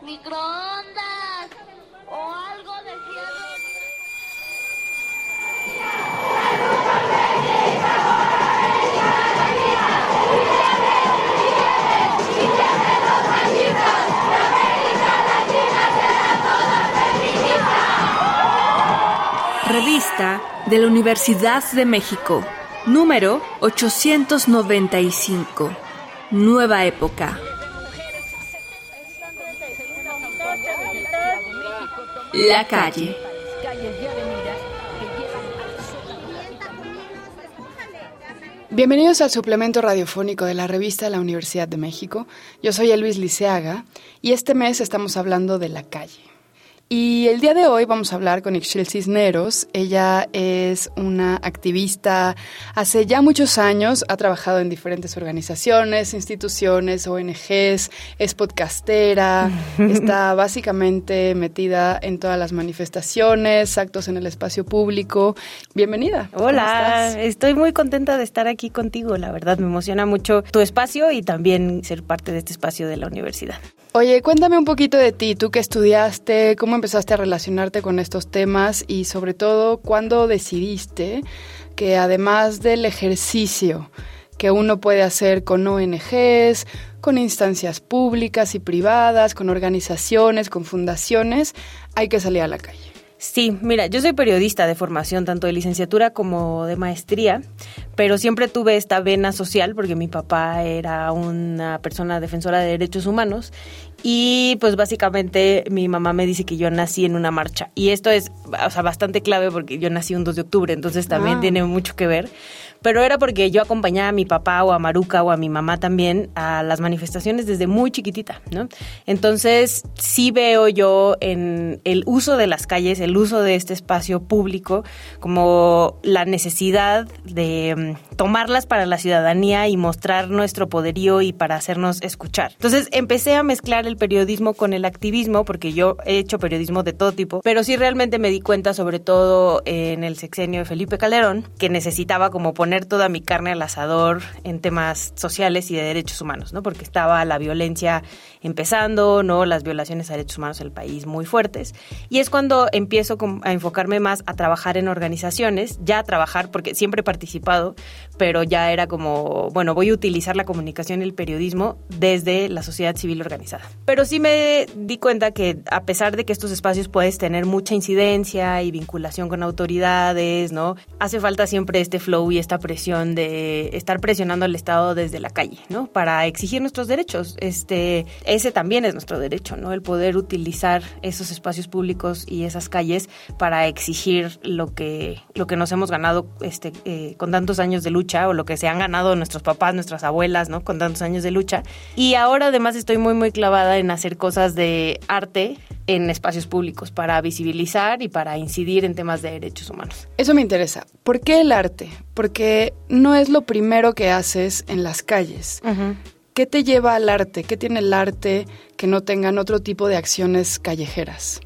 microondas o algo de fierro. Revista de la Universidad de México, número 895. Nueva época. La calle. Bienvenidos al suplemento radiofónico de la revista de la Universidad de México. Yo soy Elvis Liceaga y este mes estamos hablando de la calle. Y el día de hoy vamos a hablar con Ixchel Cisneros. Ella es una activista, hace ya muchos años ha trabajado en diferentes organizaciones, instituciones, ONGs, es podcastera, está básicamente metida en todas las manifestaciones, actos en el espacio público. Bienvenida. Hola, estoy muy contenta de estar aquí contigo, la verdad me emociona mucho tu espacio y también ser parte de este espacio de la universidad. Oye, cuéntame un poquito de ti, tú que estudiaste, cómo empezaste a relacionarte con estos temas y sobre todo cuándo decidiste que además del ejercicio que uno puede hacer con ONGs, con instancias públicas y privadas, con organizaciones, con fundaciones, hay que salir a la calle. Sí, mira, yo soy periodista de formación, tanto de licenciatura como de maestría, pero siempre tuve esta vena social porque mi papá era una persona defensora de derechos humanos y pues básicamente mi mamá me dice que yo nací en una marcha y esto es o sea, bastante clave porque yo nací un 2 de octubre, entonces también Ah. tiene mucho que ver pero era porque yo acompañaba a mi papá o a Maruca o a mi mamá también a las manifestaciones desde muy chiquitita, ¿no? Entonces, sí veo yo en el uso de las calles, el uso de este espacio público, como la necesidad de mm, tomarlas para la ciudadanía y mostrar nuestro poderío y para hacernos escuchar. Entonces, empecé a mezclar el periodismo con el activismo, porque yo he hecho periodismo de todo tipo, pero sí realmente me di cuenta, sobre todo en el sexenio de Felipe Calderón, que necesitaba como poner toda mi carne al asador en temas sociales y de derechos humanos, ¿no? Porque estaba la violencia empezando, ¿no? Las violaciones a derechos humanos en el país muy fuertes. Y es cuando empiezo a enfocarme más a trabajar en organizaciones, ya a trabajar, porque siempre he participado, pero ya era como, bueno, voy a utilizar la comunicación y el periodismo desde la sociedad civil organizada. Pero sí me di cuenta que a pesar de que estos espacios puedes tener mucha incidencia y vinculación con autoridades, ¿no? Hace falta siempre este flow y esta presión de estar presionando al Estado desde la calle, ¿no? Para exigir nuestros derechos. Este, ese también es nuestro derecho, ¿no? El poder utilizar esos espacios públicos y esas calles para exigir lo que, lo que nos hemos ganado este, eh, con tantos años de lucha o lo que se han ganado nuestros papás, nuestras abuelas, ¿no? Con tantos años de lucha. Y ahora además estoy muy, muy clavada en hacer cosas de arte en espacios públicos para visibilizar y para incidir en temas de derechos humanos. Eso me interesa. ¿Por qué el arte? Porque no es lo primero que haces en las calles. ¿Qué te lleva al arte? ¿Qué tiene el arte que no tengan otro tipo de acciones callejeras?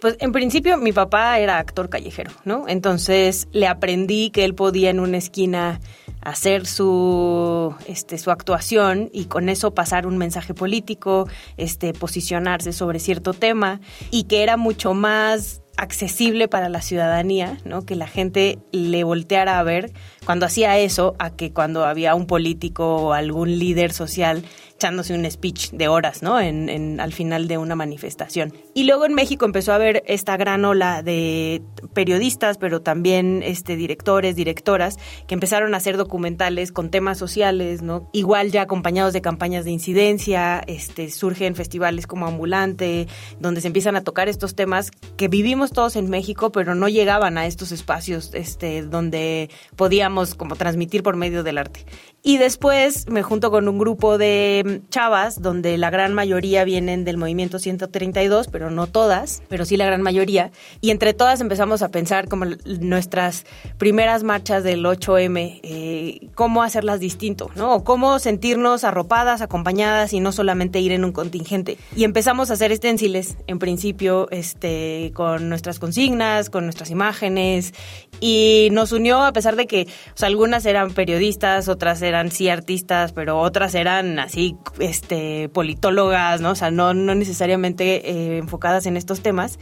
Pues en principio mi papá era actor callejero, ¿no? Entonces le aprendí que él podía en una esquina hacer su este su actuación y con eso pasar un mensaje político, este posicionarse sobre cierto tema y que era mucho más accesible para la ciudadanía, ¿no? Que la gente le volteara a ver cuando hacía eso a que cuando había un político o algún líder social echándose un speech de horas, ¿no? En, en- al final de una manifestación. Y luego en México empezó a haber esta gran ola de periodistas, pero también este, directores, directoras, que empezaron a hacer documentales con temas sociales, ¿no? Igual ya acompañados de campañas de incidencia, este, surgen festivales como Ambulante, donde se empiezan a tocar estos temas que vivimos todos en México, pero no llegaban a estos espacios este, donde podíamos como transmitir por medio del arte. Y después me junto con un grupo de chavas, donde la gran mayoría vienen del movimiento 132, pero no todas, pero sí la gran mayoría. Y entre todas empezamos a pensar como nuestras primeras marchas del 8M, eh, cómo hacerlas distinto, ¿no? O cómo sentirnos arropadas, acompañadas y no solamente ir en un contingente. Y empezamos a hacer esténciles, en principio, este, con nuestras consignas, con nuestras imágenes, y nos unió a pesar de que algunas eran periodistas, otras eran sí artistas, pero otras eran así, este, politólogas, ¿no? O sea, no, no necesariamente eh, enfocadas en estos temas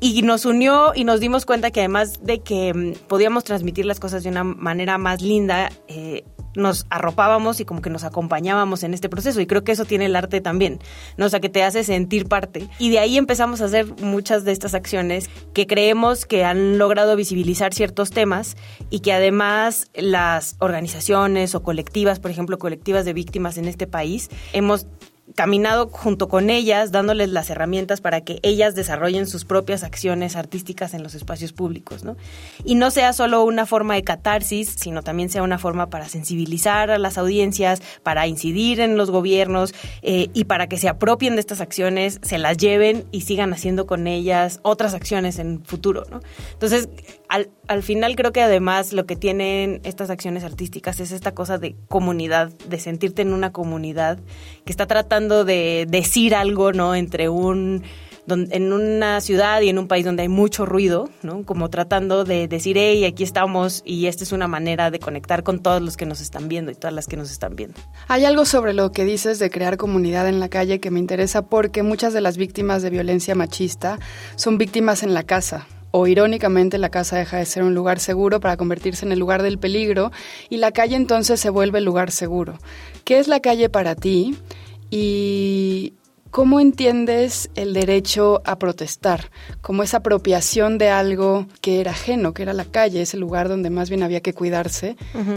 y nos unió y nos dimos cuenta que además de que mm, podíamos transmitir las cosas de una manera más linda, eh, nos arropábamos y como que nos acompañábamos en este proceso. Y creo que eso tiene el arte también, ¿no? O sea, que te hace sentir parte. Y de ahí empezamos a hacer muchas de estas acciones que creemos que han logrado visibilizar ciertos temas y que además las organizaciones o colectivas, por ejemplo, colectivas de víctimas en este país, hemos caminado junto con ellas, dándoles las herramientas para que ellas desarrollen sus propias acciones artísticas en los espacios públicos, ¿no? Y no sea solo una forma de catarsis, sino también sea una forma para sensibilizar a las audiencias, para incidir en los gobiernos eh, y para que se apropien de estas acciones, se las lleven y sigan haciendo con ellas otras acciones en futuro, ¿no? Entonces, al, al final creo que además lo que tienen estas acciones artísticas es esta cosa de comunidad, de sentirte en una comunidad que está tratando de decir algo, ¿no? Entre un en una ciudad y en un país donde hay mucho ruido, ¿no? Como tratando de decir, hey, aquí estamos y esta es una manera de conectar con todos los que nos están viendo y todas las que nos están viendo. Hay algo sobre lo que dices de crear comunidad en la calle que me interesa porque muchas de las víctimas de violencia machista son víctimas en la casa, o irónicamente la casa deja de ser un lugar seguro para convertirse en el lugar del peligro y la calle entonces se vuelve el lugar seguro. ¿Qué es la calle para ti? Y ¿Cómo entiendes el derecho a protestar? Como esa apropiación de algo que era ajeno, que era la calle, ese lugar donde más bien había que cuidarse,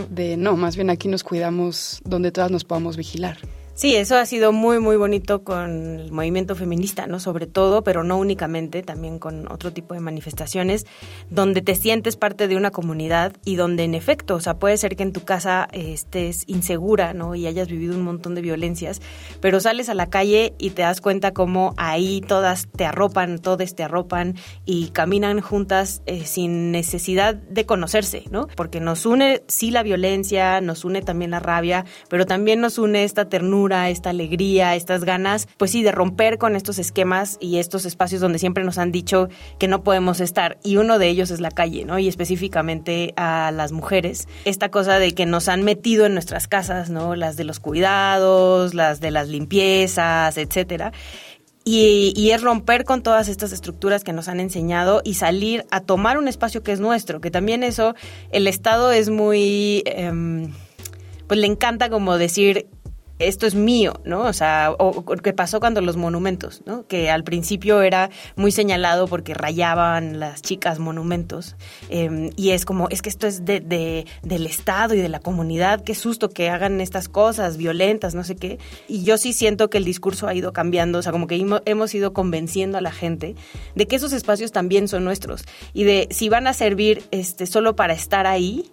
de no, más bien aquí nos cuidamos donde todas nos podamos vigilar. Sí, eso ha sido muy, muy bonito con el movimiento feminista, ¿no? Sobre todo, pero no únicamente, también con otro tipo de manifestaciones, donde te sientes parte de una comunidad y donde en efecto, o sea, puede ser que en tu casa eh, estés insegura, ¿no? Y hayas vivido un montón de violencias, pero sales a la calle y te das cuenta cómo ahí todas te arropan, todas te arropan y caminan juntas eh, sin necesidad de conocerse, ¿no? Porque nos une, sí, la violencia, nos une también la rabia, pero también nos une esta ternura esta alegría, estas ganas, pues sí, de romper con estos esquemas y estos espacios donde siempre nos han dicho que no podemos estar. Y uno de ellos es la calle, ¿no? Y específicamente a las mujeres. Esta cosa de que nos han metido en nuestras casas, ¿no? Las de los cuidados, las de las limpiezas, etcétera. Y, es romper con todas estas estructuras que nos han enseñado y salir a tomar un espacio que es nuestro, que también eso, el Estado es muy, em, pues le encanta como decir, esto es mío, ¿no? O sea, o, qué pasó cuando los monumentos, ¿no? Que al principio era muy señalado porque rayaban las chicas monumentos. Em, y es como, es que esto es de, de, del Estado y de la comunidad, qué susto que hagan estas cosas violentas, no sé qué. Y yo sí siento que el discurso ha ido cambiando, o sea, como que hemos ido convenciendo a la gente de que esos espacios también son nuestros y de si van a servir este, solo para estar ahí,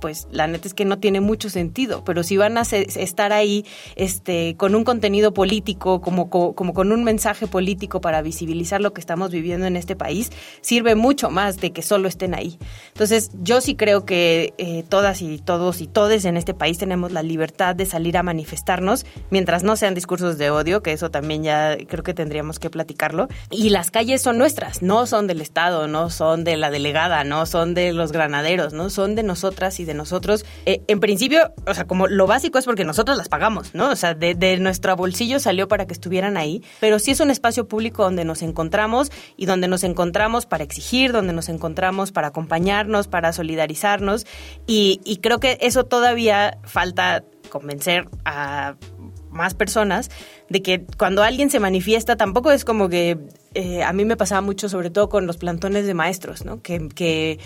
pues la neta es que no tiene mucho sentido, pero si van a estar ahí este, con un contenido político, como, como con un mensaje político para visibilizar lo que estamos viviendo en este país, sirve mucho más de que solo estén ahí. Entonces, yo sí creo que eh, todas y todos y todes en este país tenemos la libertad de salir a manifestarnos, mientras no sean discursos de odio, que eso también ya creo que tendríamos que platicarlo. Y las calles son nuestras, no son del Estado, no son de la delegada, no son de los granaderos, no son de nosotras y de nosotros, eh, en principio, o sea, como lo básico es porque nosotros las pagamos, ¿no? O sea, de, nuestro bolsillo salió para que estuvieran ahí, pero sí es un espacio público donde nos encontramos y donde nos encontramos para exigir, donde nos encontramos para acompañarnos, para solidarizarnos y creo que eso todavía falta convencer a más personas de que cuando alguien se manifiesta tampoco es como que eh, a mí me pasaba mucho sobre todo con los plantones de maestros, ¿no? Que,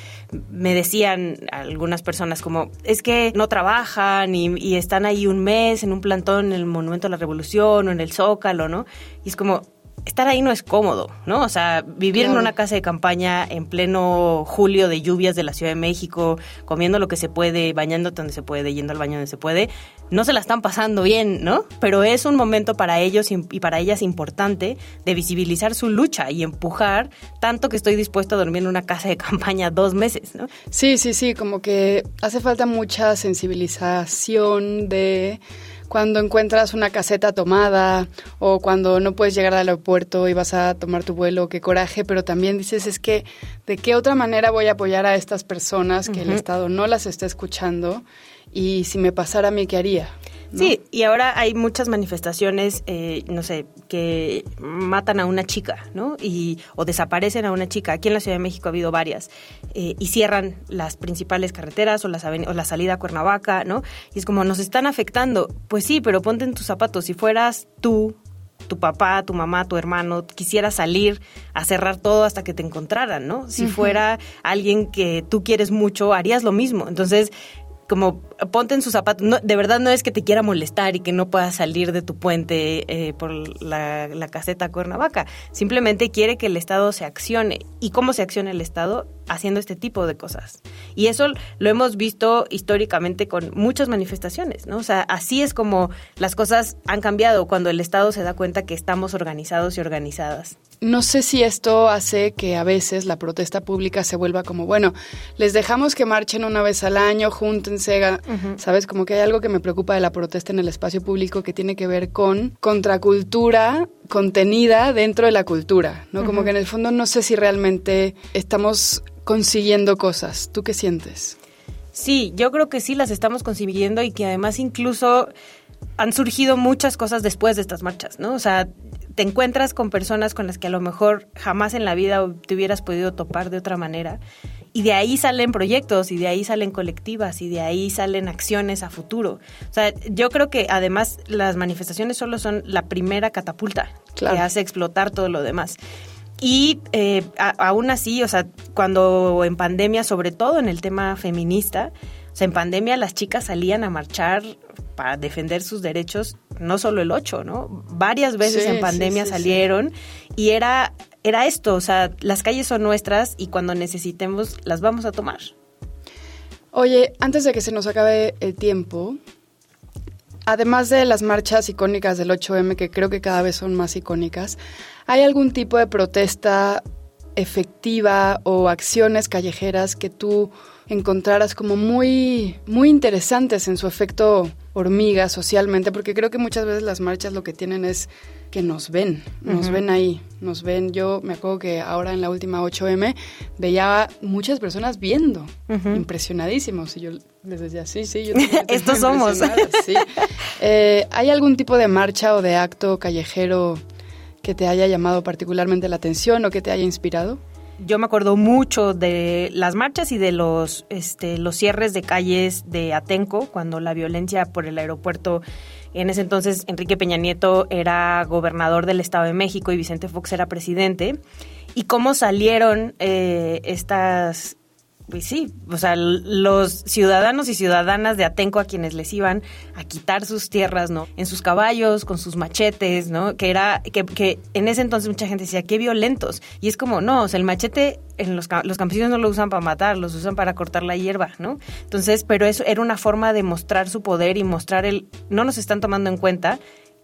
me decían algunas personas como es que no trabajan y, y, están ahí un mes en un plantón en el Monumento a la Revolución o en el Zócalo, ¿no? Y es como estar ahí no es cómodo, ¿no? O sea, vivir en una casa de campaña en pleno julio de lluvias de la Ciudad de México, comiendo lo que se puede, bañándote donde se puede, yendo al baño donde se puede, no se la están pasando bien, ¿no? Pero es un momento para ellos y para ellas importante de visibilizar su lucha y empujar tanto que estoy dispuesto a dormir en una casa de campaña dos meses, ¿no? Sí, sí, sí, como que hace falta mucha sensibilización de cuando encuentras una caseta tomada o cuando no puedes llegar al aeropuerto y vas a tomar tu vuelo, qué coraje, pero también dices, es que, ¿de qué otra manera voy a apoyar a estas personas que el Estado no las está escuchando? Y si me pasara a mí, ¿qué haría? Sí, y ahora hay muchas manifestaciones, eh, no sé, que matan a una chica, ¿no? Y, o desaparecen a una chica. Aquí en la Ciudad de México ha habido varias. Eh, y cierran las principales carreteras o, las o la salida a Cuernavaca, ¿no? Y es como, nos están afectando. Pues sí, pero ponte en tus zapatos. Si fueras tú, tu papá, tu mamá, tu hermano, quisiera salir a cerrar todo hasta que te encontraran, ¿no? Si fuera alguien que tú quieres mucho, harías lo mismo. Entonces, como ponte en sus zapatos. De verdad no es que te quiera molestar y que no puedas salir de tu puente eh, por la, la, caseta Cuernavaca. Simplemente quiere que el Estado se accione. ¿Y cómo se acciona el Estado? Haciendo este tipo de cosas. Y eso lo hemos visto históricamente con muchas manifestaciones, ¿no? O sea, así es como las cosas han cambiado cuando el Estado se da cuenta que estamos organizados y organizadas. No sé si esto hace que a veces la protesta pública se vuelva como, bueno, les dejamos que marchen una vez al año, júntense, ¿sabes? Como que hay algo que me preocupa de la protesta en el espacio público que tiene que ver con contracultura contenida dentro de la cultura, ¿no? Como que en el fondo no sé si realmente estamos consiguiendo cosas. ¿Tú qué sientes? Sí, yo creo que sí las estamos consiguiendo y que además incluso han surgido muchas cosas después de estas marchas, ¿no? O sea, te encuentras con personas con las que a lo mejor jamás en la vida te hubieras podido topar de otra manera. Y de ahí salen proyectos, y de ahí salen colectivas, y de ahí salen acciones a futuro. O sea, yo creo que además las manifestaciones solo son la primera catapulta que hace explotar todo lo demás. Y eh, aún así, o sea, cuando en pandemia, sobre todo en el tema feminista, o sea, en pandemia las chicas salían a marchar para defender sus derechos, no solo el 8, ¿no? Varias veces en pandemia salieron y era, era esto, o sea, las calles son nuestras y cuando necesitemos las vamos a tomar. Oye, antes de que se nos acabe el tiempo, además de las marchas icónicas del 8M, que creo que cada vez son más icónicas, ¿hay algún tipo de protesta efectiva o acciones callejeras que tú encontraras como muy, muy interesantes en su efecto hormiga socialmente, porque creo que muchas veces las marchas lo que tienen es que nos ven, nos ven ahí, nos ven. Yo me acuerdo que ahora en la última 8M veía muchas personas viendo, impresionadísimos, y yo les decía, sí, sí, yo Estos somos. Sí. Eh, ¿Hay algún tipo de marcha o de acto callejero que te haya llamado particularmente la atención o que te haya inspirado? yo me acuerdo mucho de las marchas y de los, este, los cierres de calles de Atenco, cuando la violencia por el aeropuerto, en ese entonces Enrique Peña Nieto era gobernador del Estado de México y Vicente Fox era presidente, y cómo salieron eh, estas pues sí, o sea, los ciudadanos y ciudadanas de Atenco a quienes les iban a quitar sus tierras, ¿no? En sus caballos, con sus machetes, ¿no? Que era, que, que en ese entonces mucha gente decía, qué violentos. Y es como, no, o sea, el machete, en los, los campesinos no lo usan para matar, los usan para cortar la hierba, ¿no? Entonces, pero eso era una forma de mostrar su poder y mostrar el, no nos están tomando en cuenta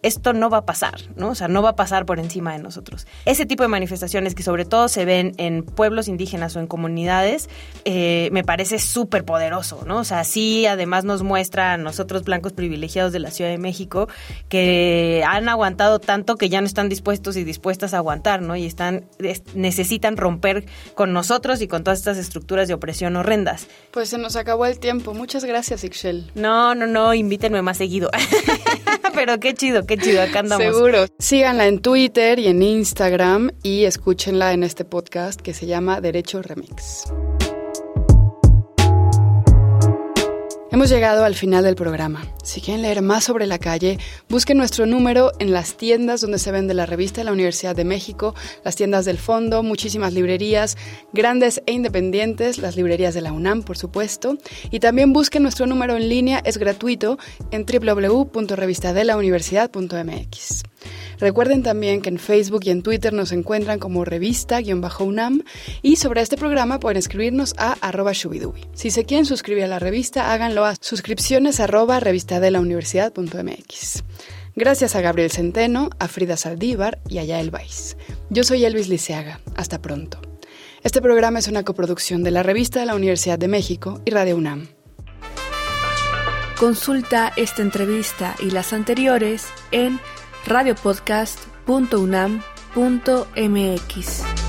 esto no va a pasar, ¿no? O sea, no va a pasar por encima de nosotros. Ese tipo de manifestaciones que sobre todo se ven en pueblos indígenas o en comunidades, eh, me parece súper poderoso, ¿no? O sea, sí además nos muestra a nosotros blancos privilegiados de la Ciudad de México que han aguantado tanto que ya no están dispuestos y dispuestas a aguantar, ¿no? Y están, necesitan romper con nosotros y con todas estas estructuras de opresión horrendas. Pues se nos acabó el tiempo. Muchas gracias, Ixchel. No, no, no, invítenme más seguido. Pero qué chido, qué chido, acá andamos. Seguro. Síganla en Twitter y en Instagram y escúchenla en este podcast que se llama Derecho Remix. Hemos llegado al final del programa. Si quieren leer más sobre la calle, busquen nuestro número en las tiendas donde se vende la revista de la Universidad de México, las tiendas del fondo, muchísimas librerías, grandes e independientes, las librerías de la UNAM, por supuesto. Y también busquen nuestro número en línea, es gratuito, en www.revistadelauniversidad.mx. Recuerden también que en Facebook y en Twitter nos encuentran como revista-unam y sobre este programa pueden escribirnos a arroba shubidubi. Si se quieren suscribir a la revista, háganlo a suscripciones arroba revistadelauniversidad.mx. Gracias a Gabriel Centeno, a Frida Saldívar y a Yael Weiss. Yo soy Elvis Liceaga. Hasta pronto. Este programa es una coproducción de la revista de la Universidad de México y Radio UNAM. Consulta esta entrevista y las anteriores en radiopodcast.unam.mx.